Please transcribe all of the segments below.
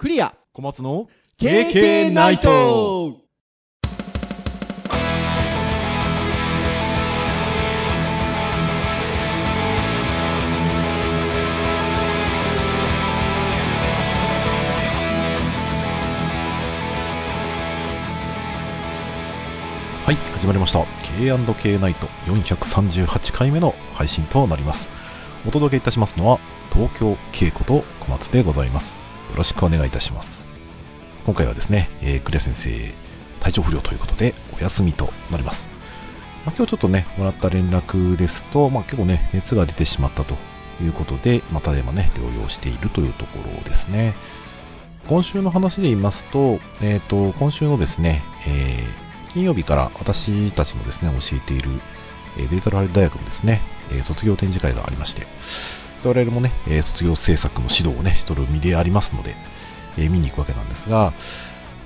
クリア。小松の KK ナイト。はい始まりました。K&K ナイト。438回目の配信となります。お届けいたしますのは東京恵子と小松でございます。よろしくお願いいたします。今回はですね、えー、クリア先生体調不良ということでお休みとなります、まあ、今日ちょっとねもらった連絡ですと、まあ、結構ね熱が出てしまったということでまたでもね療養しているというところですね。今週の話で言いますと,、えーと、今週のですね、えー、金曜日から私たちのですね教えている、えー、デジタルハリ大学のですね、えー、卒業展示会がありまして我々もね、え卒業制作の指導をねしとる身でありますので、え見に行くわけなんですが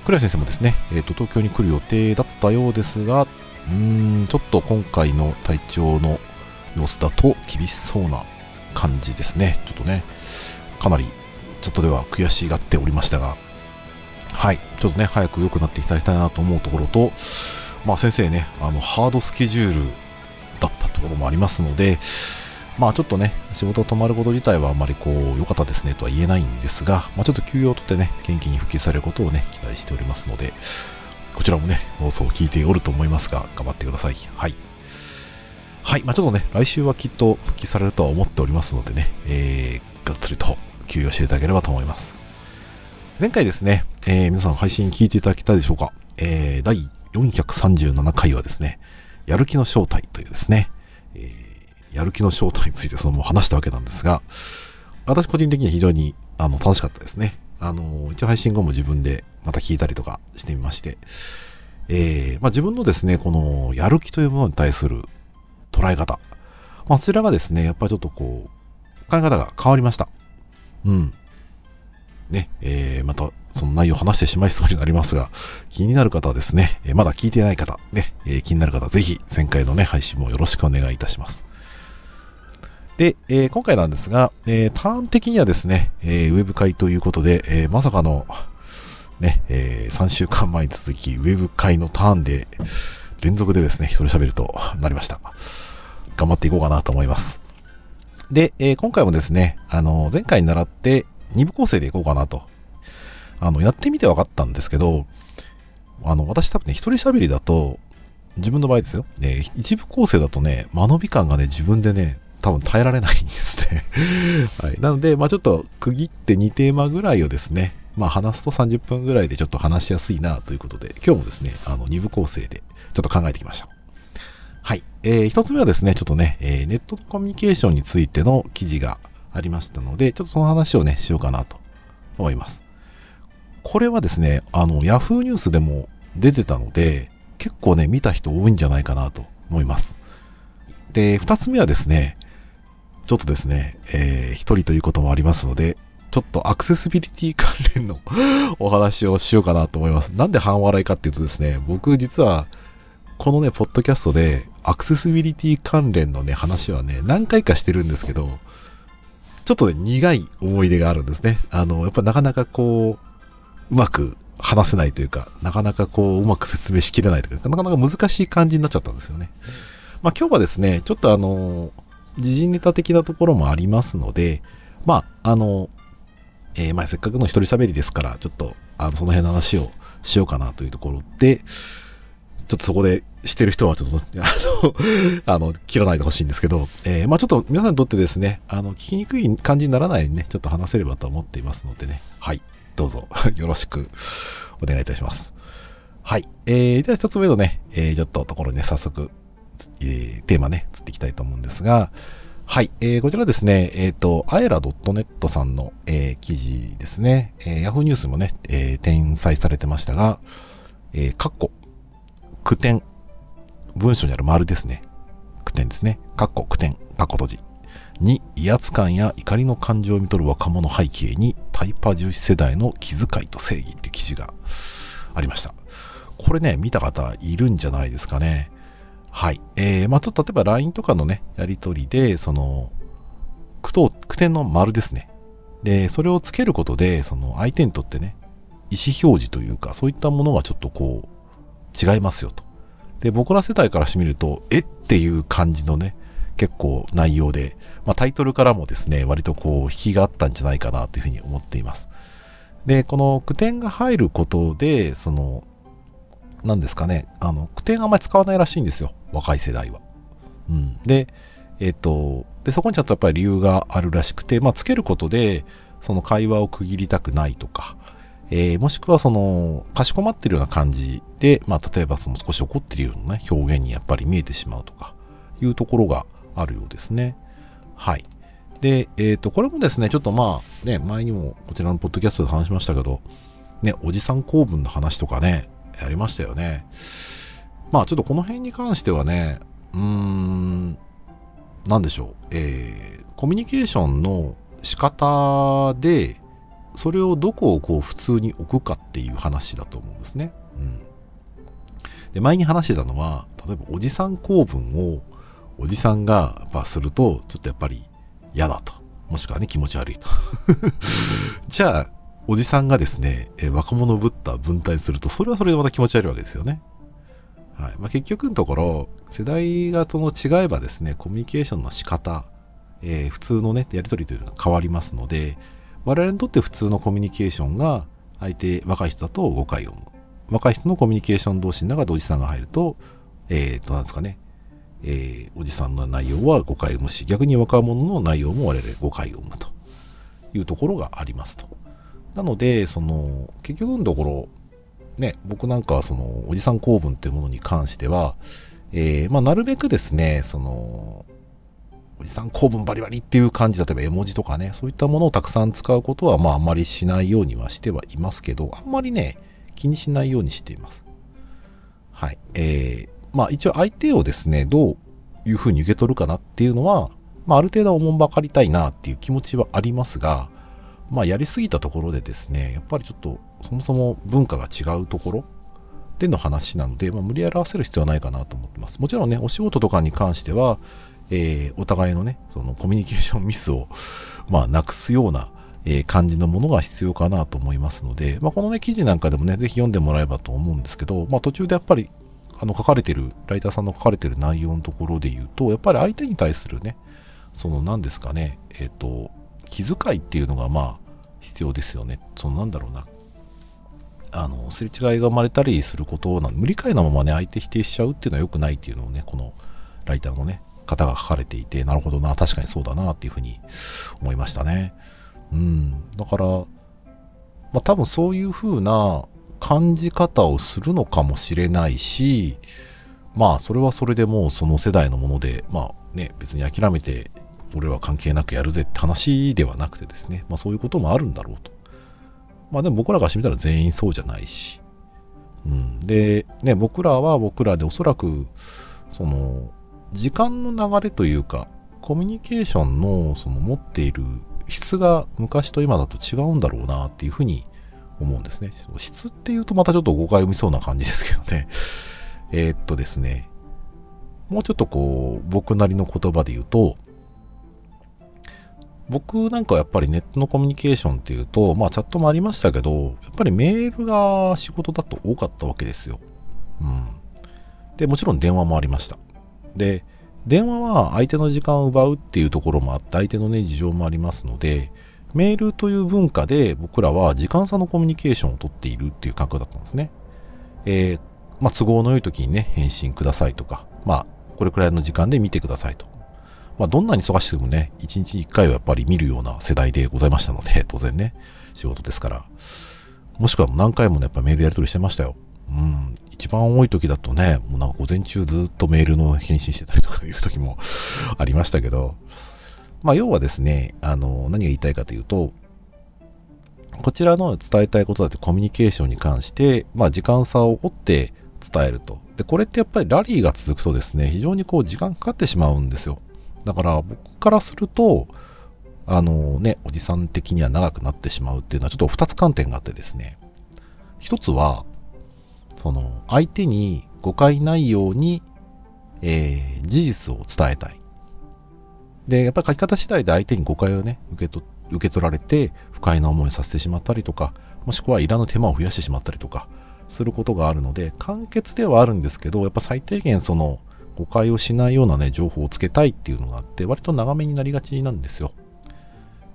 倉谷先生もですね、えーと、東京に来る予定だったようですがうーんちょっと今回の体調の様子だと厳しそうな感じですねちょっとねかなりチャットでは悔しがっておりましたがはいちょっとね早く良くなっていただきたいなと思うところとまあ先生ねあのハードスケジュールだったところもありますのでまあちょっとね、仕事止まること自体はあまりこう、良かったですねとは言えないんですが、まあちょっと休養を取ってね、元気に復帰されることをね、期待しておりますので、こちらもね、放送を聞いておると思いますが、頑張ってください。はい。はい。まあちょっとね、来週はきっと復帰されるとは思っておりますのでね、えー、がっつりと休養していただければと思います。前回ですね、えー、皆さん配信聞いていただけたでしょうか？えー、第437回はですね、やる気の正体というですね、やる気の正体についてその話したわけなんですが、私個人的には非常にあの楽しかったですね。あの、一応配信後も自分でまた聞いたりとかしてみまして、えー、まあ、自分のですね、このやる気というものに対する捉え方、まあ、そちらがですね、やっぱりちょっとこう、考え方が変わりました。うん。ね、えー、またその内容を話してしまいそうになりますが、気になる方はですね、まだ聞いてない方、ね、えー、気になる方はぜひ前回のね、配信もよろしくお願いいたします。で、えー、今回なんですが、えー、ターン的にはですね、えー、ウェブ会ということで、えまさかの、ね、え3週間前に続き、ウェブ会のターンで、連続でですね、一人喋るとなりました。頑張っていこうかなと思います。で、え今回もですね、あの、前回に習って2部構成でいこうかなと。あの、やってみて分かったんですけど、あの、私多分ね、一人喋りだと、自分の場合ですよ。えー、一部構成だとね、間延び感がね、自分でね、多分耐えられないんですね はい。なので、まあちょっと区切って2テーマぐらいをですね、まあ話すと30分ぐらいでちょっと話しやすいなということで、今日もですね、あの2部構成でちょっと考えてきました。はい。えー、1つ目はですね、ちょっとね、えー、ネットコミュニケーションについての記事がありましたので、ちょっとその話をね、しようかなと思います。これはですね、あの、Yahoo ニュースでも出てたので、結構ね、見た人多いんじゃないかなと思います。で、2つ目はですね、ちょっとですね、えー、一人ということもありますので、ちょっとアクセシビリティ関連の お話をしようかなと思います。なんで半笑いかっていうとですね、僕実は、このね、ポッドキャストで、アクセシビリティ関連のね、話はね、何回かしてるんですけど、ちょっとね、苦い思い出があるんですね。あの、やっぱなかなかこう、うまく話せないというか、なかなかこう、うまく説明しきれないというか、なかなか難しい感じになっちゃったんですよね。まあ今日はですね、ちょっとあの時事ネタ的なところもありますので、まあ、あの、えー、まあ、せっかくの一人喋りですから、ちょっと、あの、その辺の話をしようかなというところで、ちょっとそこでしてる人はちょっと、あの、あの、切らないでほしいんですけど、えー、まあちょっと皆さんにとってですね、あの、聞きにくい感じにならないようにね、ちょっと話せればと思っていますのでね、はい、どうぞ よろしくお願いいたします。はい。えー、では一つ目のね、えー、ちょっとところにね、早速えー、テーマね、釣っていきたいと思うんですが、はい、えー、こちらですね、えっ、ー、と、アエラ .net さんの、えー、記事ですね、えー、Yahoo ニュースもね、えー、転載されてましたが、えー、カッコ、句点、文章にある丸ですね。句点ですね。カッコ、句点、カッコ閉じ。に、威圧感や怒りの感情を見とる若者背景に、タイパ重視世代の気遣いと正義って記事がありました。これね、見た方いるんじゃないですかね。はい。えー、まあちょっと例えば LINE とかのね、やりとりで、その、句読、句点の丸ですね。で、それをつけることで、その相手にとってね、意思表示というか、そういったものがちょっとこう、違いますよと。で、僕ら世代からしてみると、えっていう感じのね、結構内容で、まあ、タイトルからもですね、割とこう、引きがあったんじゃないかなというふうに思っています。で、この句点が入ることで、その、何ですかね、あの、句点あんまり使わないらしいんですよ、若い世代は。うん。で、えっ、ー、と、で、そこにちょっとやっぱり理由があるらしくて、まあ、つけることで、その会話を区切りたくないとか、えー、もしくはその、かしこまってるような感じで、まあ、例えばその少し怒ってるようなね、表現にやっぱり見えてしまうとか、いうところがあるようですね。はい。で、えっ、ー、と、これもですね、ちょっとまあ、ね、前にもこちらのポッドキャストで話しましたけど、ね、おじさん公文の話とかね、やりましたよね。まあ、ちょっとこの辺に関してはね、うーん、なんでしょう、えー、コミュニケーションの仕方で、それをどこをこう普通に置くかっていう話だと思うんですね。うん。で、前に話してたのは、例えばおじさん公文をおじさんがやっぱすると、ちょっとやっぱり嫌だと。もしくはね、気持ち悪いと。じゃあ、おじさんがですね、え若者ぶった分体すると、それはそれでまた気持ち悪いわけですよね。はいまあ、結局のところ、世代がその違えばですね、コミュニケーションの仕方、えー、普通のね、やり取りというのは変わりますので、我々にとって普通のコミュニケーションが、相手、若い人だと誤解を生む。若い人のコミュニケーション同士の中でおじさんが入ると、えっ、ー、と、なんですかね、えー、おじさんの内容は誤解を生むし、逆に若者の内容も我々誤解を生むというところがありますと。なので、その、結局のところ、ね、僕なんかはその、おじさん公文っていうものに関しては、えー、まあ、なるべくですね、その、おじさん公文バリバリっていう感じ、例えば絵文字とかね、そういったものをたくさん使うことは、まあ、あんまりしないようにはしてはいますけど、あんまりね、気にしないようにしています。はい。えー、まあ、一応相手をですね、どういうふうに受け取るかなっていうのは、まあ、ある程度おもんばかりたいなっていう気持ちはありますが、まあ、やりすぎたところでですね、やっぱりちょっと、そもそも文化が違うところでの話なので、まあ、無理やり合わせる必要はないかなと思ってます。もちろんね、お仕事とかに関しては、えー、お互いのね、そのコミュニケーション ミスを、まあ、なくすような、えー、感じのものが必要かなと思いますので、まあ、このね、記事なんかでもね、ぜひ読んでもらえばと思うんですけど、まあ、途中でやっぱり、あの、書かれてる、ライターさんの書かれてる内容のところで言うと、やっぱり相手に対するね、その何ですかね、えっ、ー、と、気遣いっていうのがまあ、必要ですよね。そのなんだろうな。あの、すれ違いが生まれたりすることな無理解なままね、相手否定しちゃうっていうのは良くないっていうのをね、このライターのね、方が書かれていて、なるほどな、確かにそうだなっていうふうに思いましたね。うん。だから、まあ多分そういうふうな感じ方をするのかもしれないし、まあそれはそれでもうその世代のもので、まあね、別に諦めて俺は関係なくやるぜって話ではなくてですね、まあそういうこともあるんだろうと。まあでも僕らがしてみたら全員そうじゃないし。うん、で、ね、僕らは僕らでおそらく、その、時間の流れというか、コミュニケーションのその持っている質が昔と今だと違うんだろうなっていうふうに思うんですね。質っていうとまたちょっと誤解を生みそうな感じですけどね。えー、っとですね、もうちょっとこう、僕なりの言葉で言うと、僕なんかはやっぱりネットのコミュニケーションっていうと、まあチャットもありましたけど、やっぱりメールが仕事だと多かったわけですよ。うん。で、もちろん電話もありました。で、電話は相手の時間を奪うっていうところもあって、相手のね、事情もありますので、メールという文化で僕らは時間差のコミュニケーションをとっているっていう感覚だったんですね。えー、まあ、都合の良い時にね、返信くださいとか、まあ、これくらいの時間で見てくださいと。まあ、どんなに忙しくてもね、1日1回はやっぱり見るような世代でございましたので、当然ね、仕事ですから。もしくは何回もね、やっぱメールやり取りしてましたよ。うん。一番多い時だとね、もうなんか午前中ずっとメールの返信してたりとかいう時も ありましたけど、まあ、要はですね、あの、何が言いたいかというと、こちらの伝えたいことだってコミュニケーションに関して、まあ、時間差を追って伝えると。で、これってやっぱりラリーが続くとですね、非常にこう時間かかってしまうんですよ。だから僕からすると、あのね、おじさん的には長くなってしまうっていうのはちょっと2つ観点があってですね。一つは、その相手に誤解ないように、えー、事実を伝えたい。で、やっぱり書き方次第で相手に誤解をね、受け取受け取られて不快な思いさせてしまったりとかもしくはいらぬ手間を増やしてしまったりとかすることがあるので簡潔ではあるんですけどやっぱ最低限その誤解をしないようなね情報をつけたいっていうのがあって割と長めになりがちなんですよ。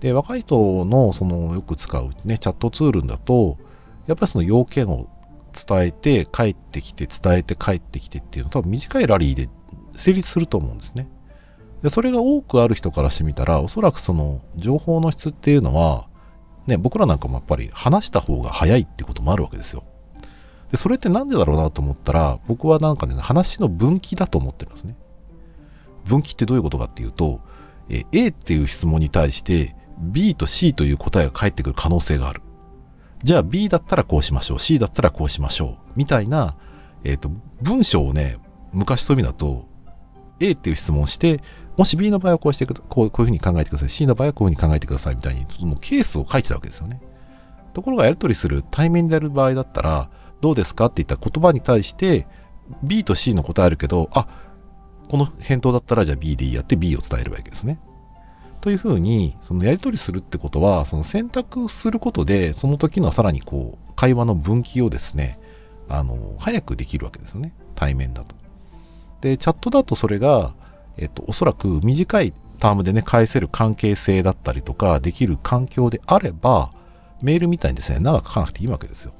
で若い人のそのよく使うねチャットツールだとやっぱりその要件を伝えて帰ってきて伝えて帰ってきてっていうのは多分短いラリーで成立すると思うんですね。でそれが多くある人からしてみたらおそらくその情報の質っていうのはね僕らなんかもやっぱり話した方が早いってこともあるわけですよ。でそれって何でだろうなと思ったら僕はなんかね話の分岐だと思ってるんですね。分岐ってどういうことかっていうとえ A っていう質問に対して B と C という答えが返ってくる可能性がある。じゃあ B だったらこうしましょう。C だったらこうしましょう。みたいな、えっ、ー、と文章をね昔そういう意味だと A っていう質問してもし B の場合はこうしてこうこういうふうに考えてください。C の場合はこういうふうに考えてくださいみたいにそのケースを書いてたわけですよね。ところがやり取りする対面でやる場合だったらどうですか？って言った言葉に対して B と C の答えあるけどあこの返答だったらじゃあ B でいいやって B を伝えるわけですねというふうに、そのやり取りするってことは、その選択することで、その時のさらにこう、会話の分岐をですね、あの、早くできるわけですよね。対面だと。で、チャットだとそれが、えっと、おそらく短いタームでね、返せる関係性だったりとか、できる環境であれば、メールみたいにですね、長く書かなくていいわけですよ。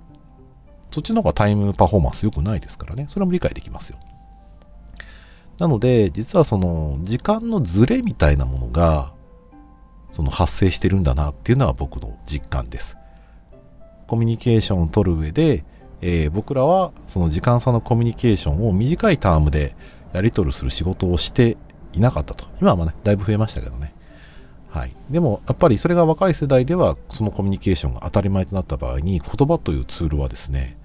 そっちの方がタイムパフォーマンス良くないですからね。それも理解できますよ。なので、実はその、時間のズレみたいなものが、その発生してるんだなっていうのは僕の実感です。コミュニケーションを取る上で、えー、僕らはその時間差のコミュニケーションを短いタームでやり取りする仕事をしていなかったと。今はね、だいぶ増えましたけどね。はい。でも、やっぱりそれが若い世代では、そのコミュニケーションが当たり前となった場合に、言葉というツールはですね、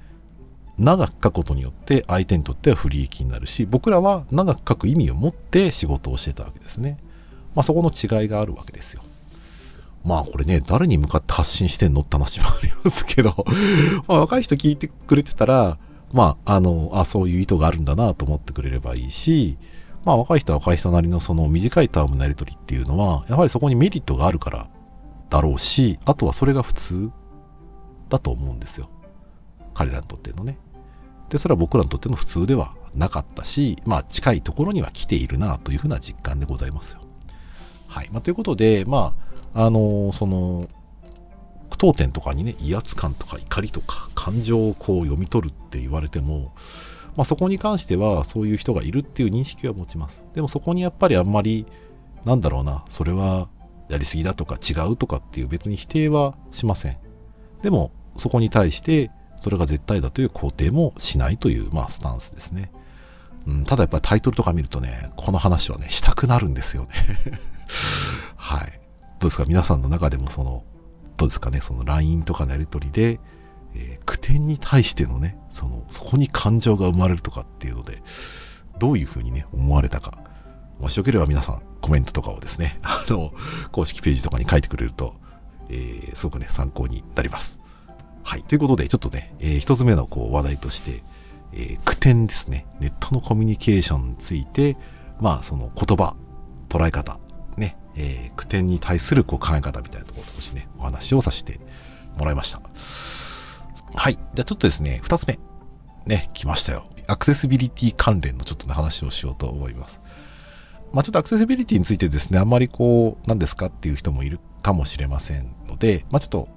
長く書くことによって相手にとっては不利益になるし、僕らは長く書く意味を持って仕事をしてたわけですね。まあそこの違いがあるわけですよ。まあこれね、誰に向かって発信してんのって話もありますけど まあ若い人聞いてくれてたら、まあ、あの、あ、そういう意図があるんだなと思ってくれればいいし、まあ若い人は若い人なりのその短いタームのやり取りっていうのは、やはりそこにメリットがあるからだろうし、あとはそれが普通だと思うんですよ。彼らにとってのね。で、それは僕らにとっての普通ではなかったし、まあ近いところには来ているなというふうな実感でございますよ。はい。まあ、ということで、まあ、あのその当店とかにね威圧感とか怒りとか感情をこう読み取るって言われても、まあ、そこに関してはそういう人がいるっていう認識は持ちますでもそこにやっぱりあんまりなんだろうなそれはやりすぎだとか違うとかっていう別に否定はしませんでもそこに対してそれが絶対だという肯定もしないという、まあ、スタンスですね、うん、ただやっぱりタイトルとか見るとねこの話はねしたくなるんですよね。はい。どうですか？皆さんの中でもその、どうですかね、その LINE とかのやり取りで、えー、句点に対してのね、その、そこに感情が生まれるとかっていうので、どういうふうにね、思われたか。もしよければ皆さん、コメントとかをですね、あの、公式ページとかに書いてくれると、えー、すごくね、参考になります。はい。ということで、ちょっとね、えー、一つ目のこう話題として、えー、句点ですね。ネットのコミュニケーションについて、まあ、その言葉、捉え方、ね、えー、句点に対するこう考え方みたいなところを少しね、お話をさせてもらいました。はい。じゃあちょっとですね、二つ目。ね、来ましたよ。アクセシビリティ関連のちょっとね、話をしようと思います。まあちょっとアクセシビリティについてですね、あんまりこう、何ですかっていう人もいるかもしれませんので、まあちょっと、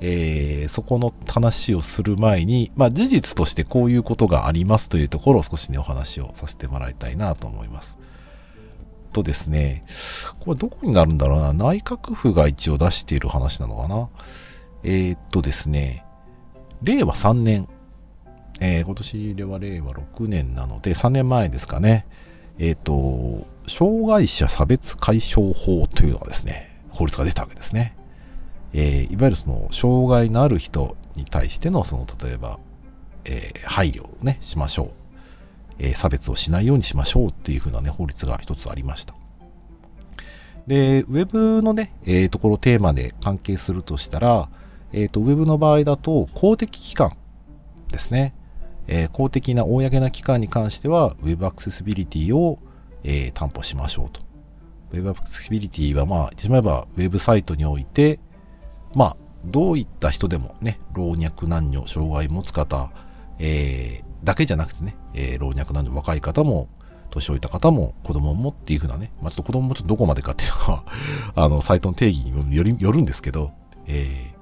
えー、そこの話をする前に、まあ事実としてこういうことがありますというところを少しね、お話をさせてもらいたいなと思います。とですね、これどこになるんだろうな？内閣府が一応出している話なのかな？えー、っとですね、令和3年、えー、今年では令和6年なので、3年前ですかね。え、っと、障害者差別解消法というのがですね、法律が出たわけですね。えー、いわゆるその、障害のある人に対しての、その、例えば、えー、配慮をね、しましょう。え差別をしないようにしましょうっていう風なね、法律が一つありました。で、ウェブのね、えー、ところテーマで関係するとしたら、えっ、ー、と、ウェブの場合だと公的機関ですね。えー、公的な公な機関に関しては、ウェブアクセシビリティを、えー、担保しましょうと。ウェブアクセシビリティは、まあ、言ってしまえば、ウェブサイトにおいて、まあ、どういった人でもね、老若男女、障害持つ方、えー、だけじゃなくてね、えー、老若男女、若い方も、年老いた方も、子供もっていうふうなね、まあ、ちょっと子供もちょっとどこまでかっていうのは あの、サイトの定義によりよるんですけど、え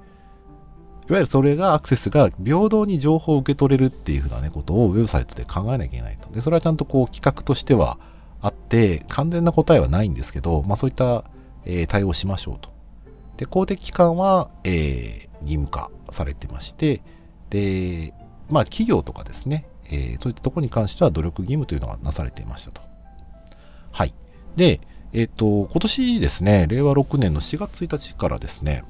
ー、いわゆるそれがアクセスが平等に情報を受け取れるっていうふうなね、ことをウェブサイトで考えなきゃいけないと。で、それはちゃんとこう企画としてはあって、完全な答えはないんですけど、まあそういった、えー、対応しましょうと。で、公的機関は、えー、義務化されてまして、で、まあ企業とかですね、えー、そういったところに関しては努力義務というのがなされていましたと。はい。で、えっ、ー、と、今年ですね、令和6年の4月1日からですね、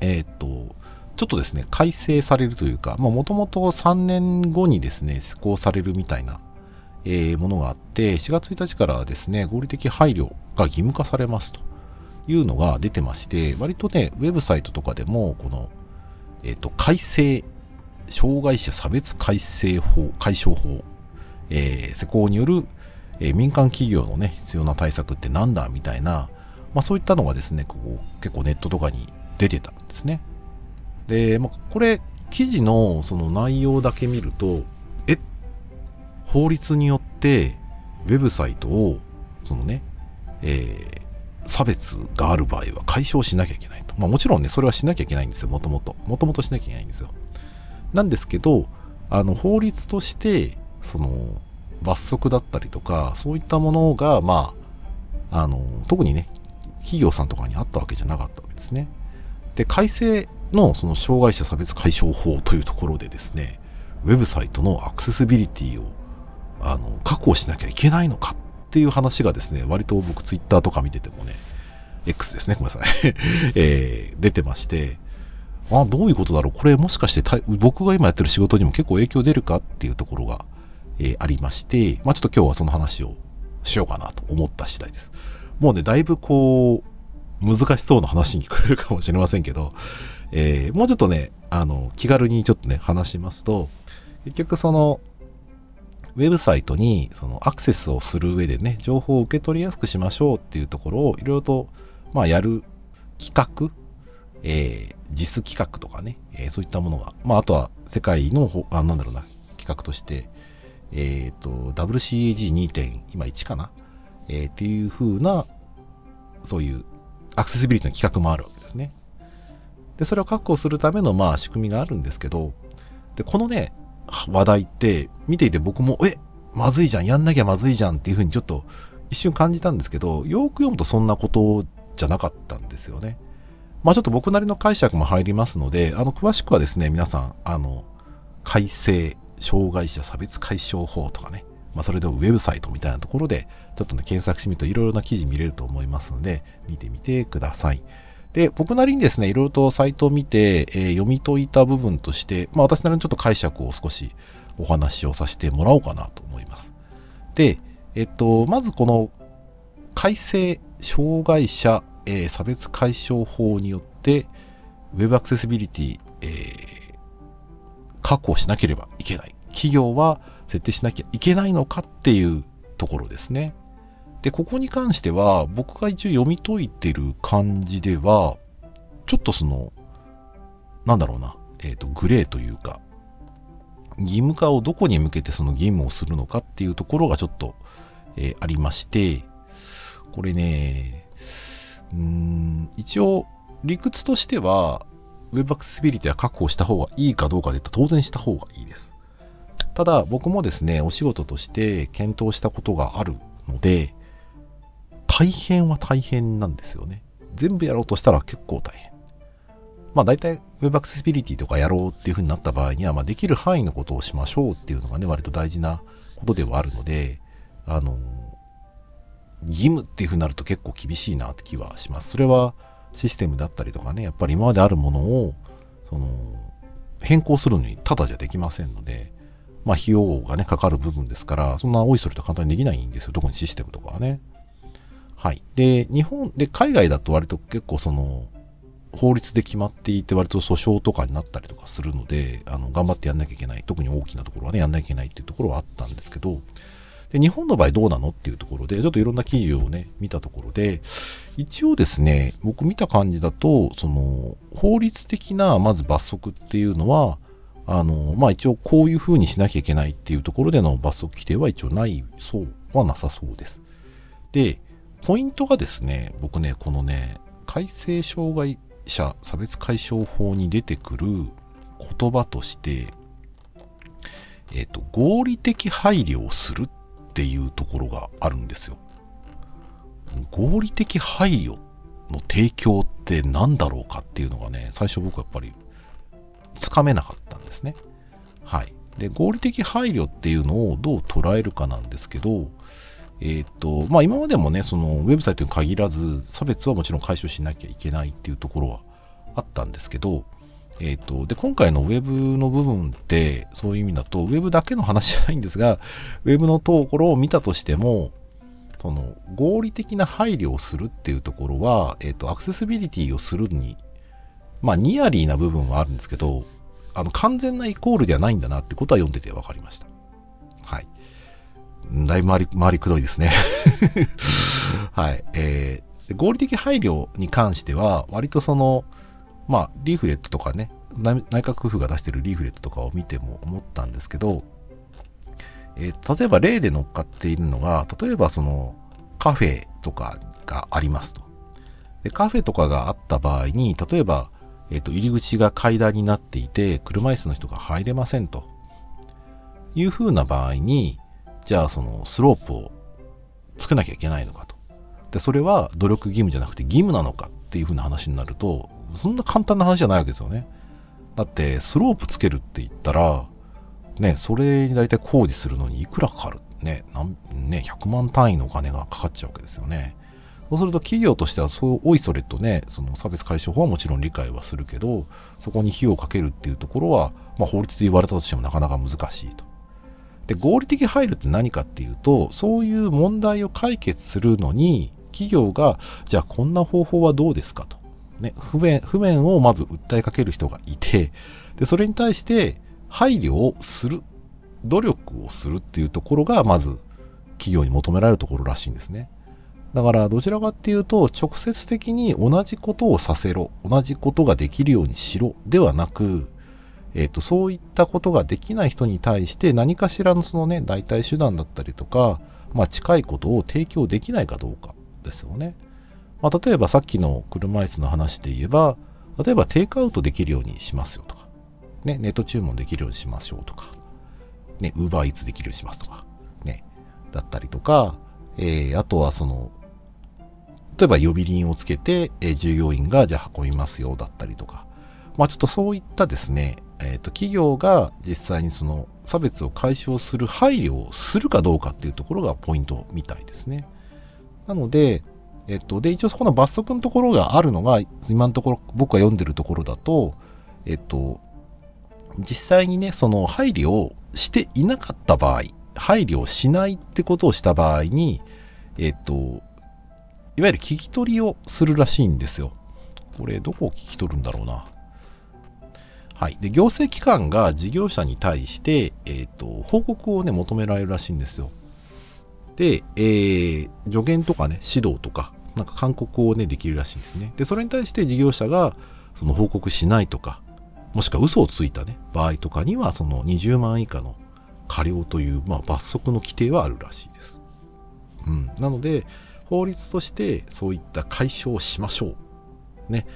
えっ、ー、と、ちょっとですね、改正されるというか、もともと3年後にですね、施行されるみたいな、えー、ものがあって、4月1日からですね、合理的配慮が義務化されますというのが出てまして、割とね、ウェブサイトとかでも、この、えっ、ー、と、改正障害者差別改正法、解消法、えー、施行による、えー、民間企業のね、必要な対策ってなんだみたいな、まあそういったのがですね、ここ結構ネットとかに出てたんですね。で、まあこれ、記事のその内容だけ見ると、え、法律によってウェブサイトを、そのね、えー、差別がある場合は解消しなきゃいけないと。まあもちろんね、それはしなきゃいけないんですよ、もともと。もともとしなきゃいけないんですよ。なんですけど、あの法律として、その罰則だったりとか、そういったものが、まあ、あの特にね、企業さんとかにあったわけじゃなかったわけですね。で、改正のその障害者差別解消法というところでですね、ウェブサイトのアクセシビリティをあの確保しなきゃいけないのかっていう話がですね、割と僕ツイッターとか見ててもね、X ですね、ごめんなさい、えー、出てまして、あどういうことだろう？これもしかして僕が今やってる仕事にも結構影響出るかっていうところが、えー、ありまして、まあ、ちょっと今日はその話をしようかなと思った次第です。もうね、だいぶこう、難しそうな話に聞こえるかもしれませんけど、えー、もうちょっとね、あの、気軽にちょっとね、話しますと、結局その、ウェブサイトにそのアクセスをする上でね、情報を受け取りやすくしましょうっていうところをいろいろと、まあ、やる企画えー、JIS 企画とかね、えー、そういったものが、まあ、あとは世界の、あなんだろうな、企画として、えっ、ー、と、WCAG2. 今1かな、えー、っていう風な、そういうアクセシビリティの企画もあるわけですね。で、それを確保するための、まあ、仕組みがあるんですけど、で、このね、話題って、見ていて僕も、え、まずいじゃん、やんなきゃまずいじゃんっていう風にちょっと一瞬感じたんですけど、よく読むとそんなことじゃなかったんですよね。まあ、ちょっと僕なりの解釈も入りますので、あの詳しくはですね、皆さん、あの改正障害者差別解消法とかね、まあ、それでウェブサイトみたいなところで、ちょっとね、検索してみるといろいろな記事見れると思いますので、見てみてください。で、僕なりにですね、いろいろとサイトを見て、えー、読み解いた部分として、まあ、私なりにちょっと解釈を少しお話をさせてもらおうかなと思います。で、えっと、まずこの改正障害者えー、差別解消法によって Web アクセシビリティ、えー、確保しなければいけない。企業は設定しなきゃいけないのかっていうところですね。で、ここに関しては僕が一応読み解いてる感じでは、ちょっとその、なんだろうな、えっ、ー、と、グレーというか、義務化をどこに向けてその義務をするのかっていうところがちょっと、えー、ありまして、これね、うん一応理屈としては Web アクセシビリティは確保した方がいいかどうかで言ったら当然した方がいいです。ただ僕もですね、お仕事として検討したことがあるので、大変は大変なんですよね。全部やろうとしたら結構大変。まあ大体 Web アクセシビリティとかやろうっていう風になった場合には、まあ、できる範囲のことをしましょうっていうのがね、割と大事なことではあるので、あの、義務っていうふうになると結構厳しいなって気はします。それはシステムだったりとかね、やっぱり今まであるものを、その、変更するのにただじゃできませんので、まあ費用がね、かかる部分ですから、そんなおいそれと簡単にできないんですよ。特にシステムとかはね。はい。で、日本、で、海外だと割と結構その、法律で決まっていて割と訴訟とかになったりとかするので、あの、頑張ってやんなきゃいけない。特に大きなところはね、やんなきゃいけないっていうところはあったんですけど、で日本の場合どうなのっていうところで、ちょっといろんな記事をね、見たところで、一応ですね、僕見た感じだと、その、法律的な、まず罰則っていうのは、あの、まあ一応こういうふうにしなきゃいけないっていうところでの罰則規定は一応ないそうはなさそうです。で、ポイントがですね、僕ね、このね、改正障害者差別解消法に出てくる言葉として、えっ、と、合理的配慮をするっていうところがあるんですよ。合理的配慮の提供って何だろうかっていうのがね、最初僕はやっぱりつかめなかったんですね。はい。で、合理的配慮っていうのをどう捉えるかなんですけど、えっ、ー、と、まあ今までもね、そのウェブサイトに限らず、差別はもちろん解消しなきゃいけないっていうところはあったんですけど、えっ、ー、と、で、今回のウェブの部分って、そういう意味だと、ウェブだけの話じゃないんですが、ウェブのところを見たとしても、その合理的な配慮をするっていうところは、えっ、ー、と、アクセシビリティをするに、まあ、ニアリーな部分はあるんですけど、あの、完全なイコールではないんだなってことは読んでて分かりました。はい。だいぶ回り、回りくどいですね はい。えー、合理的配慮に関しては、割とその、まあ、リーフレットとかね、内閣府が出してるリーフレットとかを見ても思ったんですけど、えー、例えば例で乗っかっているのが、例えばそのカフェとかがありますと。でカフェとかがあった場合に、例えば、えっ、ー、と、入り口が階段になっていて、車椅子の人が入れませんと。いう風な場合に、じゃあそのスロープを作なきゃいけないのかと。で、それは努力義務じゃなくて義務なのかっていう風な話になると、そんな簡単な話じゃないわけですよね。だって、スロープつけるって言ったら、ね、それに大体工事するのにいくらかかるね、なんね、100万単位のお金がかかっちゃうわけですよね。そうすると企業としてはそうおいそれとね、その差別解消法はもちろん理解はするけど、そこに費用をかけるっていうところは、まあ、法律で言われたとしてもなかなか難しいと。で、合理的配慮って何かっていうと、そういう問題を解決するのに、企業が、じゃあこんな方法はどうですかと。ね、不便、不便をまず訴えかける人がいて、で、それに対して配慮をする、努力をするっていうところが、まず企業に求められるところらしいんですね。だからどちらかっていうと直接的に同じことをさせろ同じことができるようにしろではなく、えーと、そういったことができない人に対して何かしらのそのね代替手段だったりとか、まあ、近いことを提供できないかどうかですよね。まあ、例えばさっきの車椅子の話で言えば例えばテイクアウトできるようにしますよとか、ね、ネット注文できるようにしましょうとか、ね、ウーバーイーツできるようにしますとか、ね、だったりとか、えー、あとはその例えば呼び鈴をつけて、えー、従業員がじゃあ運びますよだったりとか、まあちょっとそういったですね、えっ、ー、と企業が実際にその差別を解消する配慮をするかどうかっていうところがポイントみたいですね。なので、えっ、と、で、一応そこの罰則のところがあるのが、今のところ僕が読んでるところだと、えっ、と、実際にね、その配慮をしていなかった場合、配慮をしないってことをした場合に、えっ、と、いわゆる聞き取りをするらしいんですよ。これ、どこを聞き取るんだろうな。はい。で、行政機関が事業者に対して、えっ、ー、と、報告をね、求められるらしいんですよ。で、えー、助言とかね、指導とか、なんか勧告をね、できるらしいんですね。で、それに対して事業者が、その報告しないとか、もしくは嘘をついたね、場合とかには、その20万以下の過料という、まあ、罰則の規定はあるらしいです。うん。なので、法律としてそういった解消をしましょう。ね。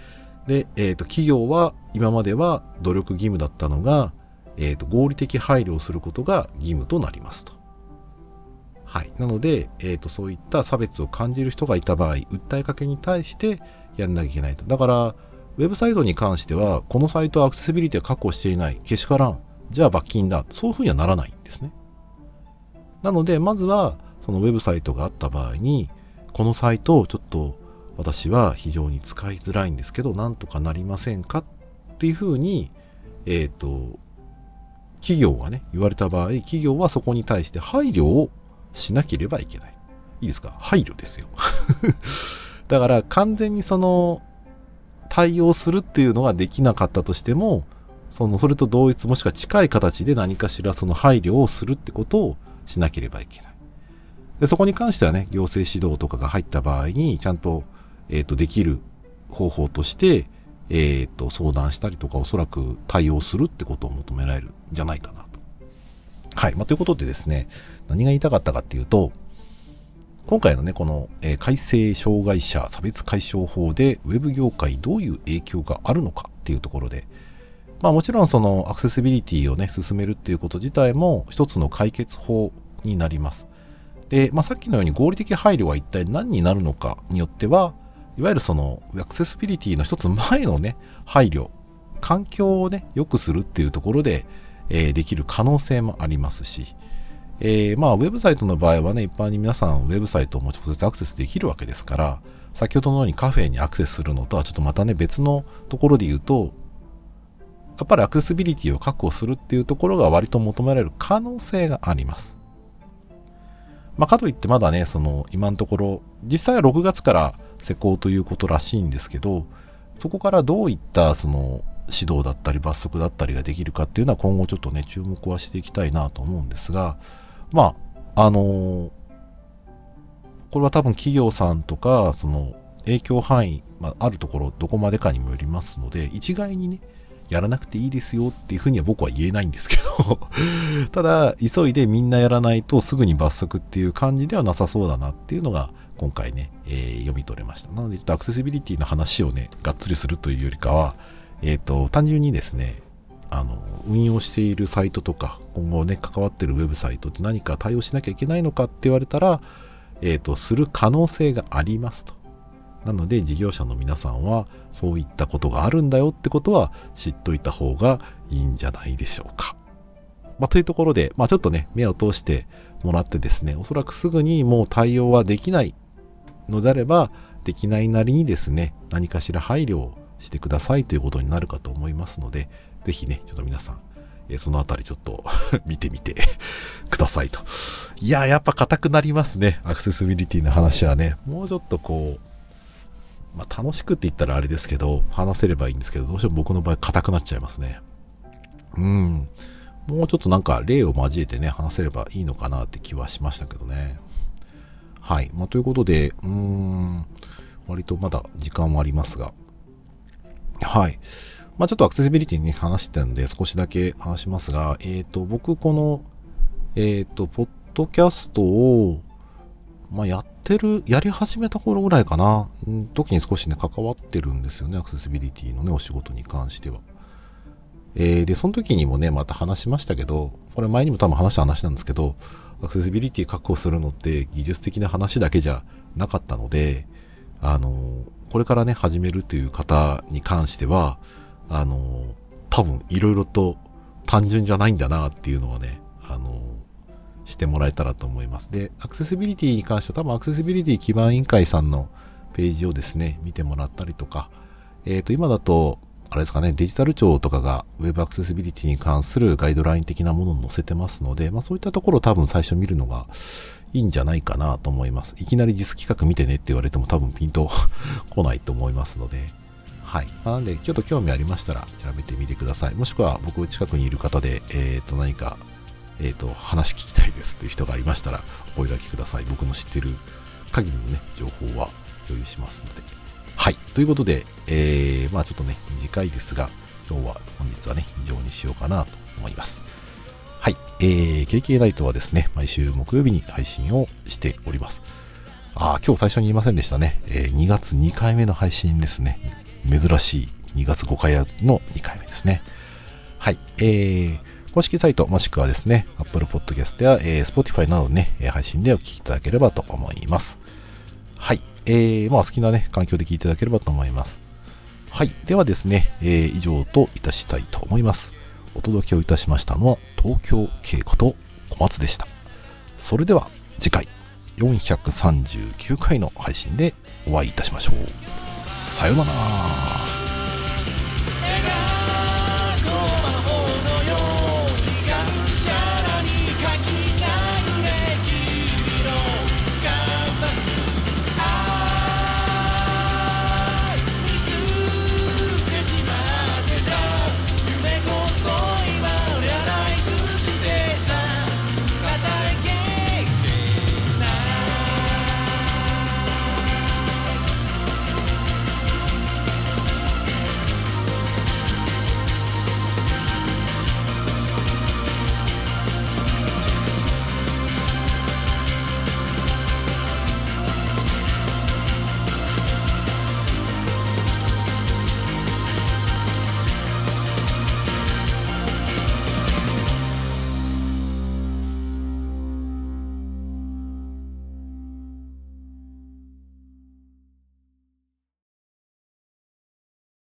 で、え、ー、と、企業は今までは努力義務だったのが、え、ー、と、合理的配慮をすることが義務となりますと。はい。なので、え、ー、と、そういった差別を感じる人がいた場合、訴えかけに対してやんなきゃいけないと。だから、ウェブサイトに関しては、このサイトはアクセシビリティを確保していない、けしからん、じゃあ罰金だ。そういうふうにはならないんですね。なので、まずは、そのウェブサイトがあった場合に、このサイトをちょっと私は非常に使いづらいんですけど、なんとかなりませんかっていうふうに、えっ、ー、と、企業がね、言われた場合、企業はそこに対して配慮をしなければいけない。いいですか？配慮ですよ。だから完全にその対応するっていうのができなかったとしても、そのそれと同一もしくは近い形で何かしらその配慮をするってことをしなければいけない。でそこに関してはね、行政指導とかが入った場合に、ちゃんと、えっ、と、できる方法として、えっ、と、相談したりとか、おそらく対応するってことを求められるんじゃないかなと。はい。まあ、ということでですね、何が言いたかったかっていうと、今回のね、この、えー、改正障害者差別解消法で、ウェブ業界どういう影響があるのかっていうところで、まあもちろんそのアクセシビリティをね、進めるっていうこと自体も一つの解決法になります。で、まあさっきのように合理的配慮は一体何になるのかによっては、いわゆるそのアクセシビリティの一つ前のね、配慮、環境をね、良くするっていうところで、えー、できる可能性もありますし、えー、まあ、ウェブサイトの場合はね、一般に皆さんウェブサイトを直接アクセスできるわけですから、先ほどのようにカフェにアクセスするのとはちょっとまたね、別のところで言うと、やっぱりアクセシビリティを確保するっていうところが割と求められる可能性があります。まあ、かといってまだね、その今のところ、実際は6月から施行ということらしいんですけど、そこからどういったその指導だったり罰則だったりができるかっていうのは今後ちょっとね、注目はしていきたいなと思うんですが、まあ、あのー、これは多分企業さんとか、その影響範囲、まあ、あるところどこまでかにもよりますので、一概にね、やらなくていいですよっていうふうには僕は言えないんですけどただ、急いでみんなやらないとすぐに罰則っていう感じではなさそうだなっていうのが今回ね、えー、読み取れました。なので、ちょっとアクセシビリティの話をね、がっつりするというよりかは、えっ、ー、と、単純にですね、あの、運用しているサイトとか、今後ね、関わってるウェブサイトって何か対応しなきゃいけないのかって言われたら、えっ、ー、と、する可能性がありますと。なので事業者の皆さんはそういったことがあるんだよってことは知っといた方がいいんじゃないでしょうか。まあ、というところで、まあ、ちょっとね、目を通してもらってですね、おそらくすぐにもう対応はできないのであれば、できないなりにですね、何かしら配慮をしてくださいということになるかと思いますので、ぜひね、ちょっと皆さん、えそのあたりちょっと 見てみて くださいと。いや、やっぱ硬くなりますね。アクセシビリティの話はね。もうちょっとこう、まあ、楽しくって言ったらあれですけど、話せればいいんですけど、どうしても僕の場合硬くなっちゃいますね。うん。もうちょっとなんか例を交えてね、話せればいいのかなって気はしましたけどね。はい。まあ、ということで、うーん、割とまだ時間はありますが、はい。まあ、ちょっとアクセシビリティに話してたんで少しだけ話しますが、えっ、ー、と、僕この、えっ、ー、と、ポッドキャストを、まあ、やってる、やり始めた頃ぐらいかな、時に少しね、関わってるんですよね、アクセシビリティのね、お仕事に関しては。えー、で、その時にもね、また話しましたけど、これ前にも多分話した話なんですけど、アクセシビリティ確保するのって技術的な話だけじゃなかったので、あの、これからね、始めるという方に関しては、あの、多分いろいろと単純じゃないんだなっていうのはね、あの、してもらえたらと思います。で、アクセシビリティに関しては多分アクセシビリティ基盤委員会さんのページをですね、見てもらったりとか、えっ、ー、と、今だと、あれですかね、デジタル庁とかが Web アクセシビリティに関するガイドライン的なものを載せてますので、まあそういったところを多分最初見るのがいいんじゃないかなと思います。いきなり実企画見てねって言われても多分ピンと 来ないと思いますので、はい。まあ、なんで、ちょっと興味ありましたら調べてみてください。もしくは僕近くにいる方で、えっ、ー、と何かえっ、ー、と、話聞きたいですという人がいましたら、お声掛けください。僕の知ってる限りのね、情報は共有しますので。はい。ということで、えー、まあちょっとね、短いですが、今日は、本日はね、以上にしようかなと思います。はい。えー、KK ナイトはですね、毎週木曜日に配信をしております。ああ、今日最初に言いませんでしたね。えー、2月2回目の配信ですね。珍しい2月5回の2回目ですね。はい。えー、公式サイトもしくはですね、Apple Podcast や、えー、Spotify などね、配信でお聴きいただければと思います。はい。えー、まあ好きなね、環境で聞いていただければと思います。はい。ではですね、えー、以上といたしたいと思います。お届けをいたしましたのは、東京稽古と小松でした。それでは次回、439回の配信でお会いいたしましょう。さようなら。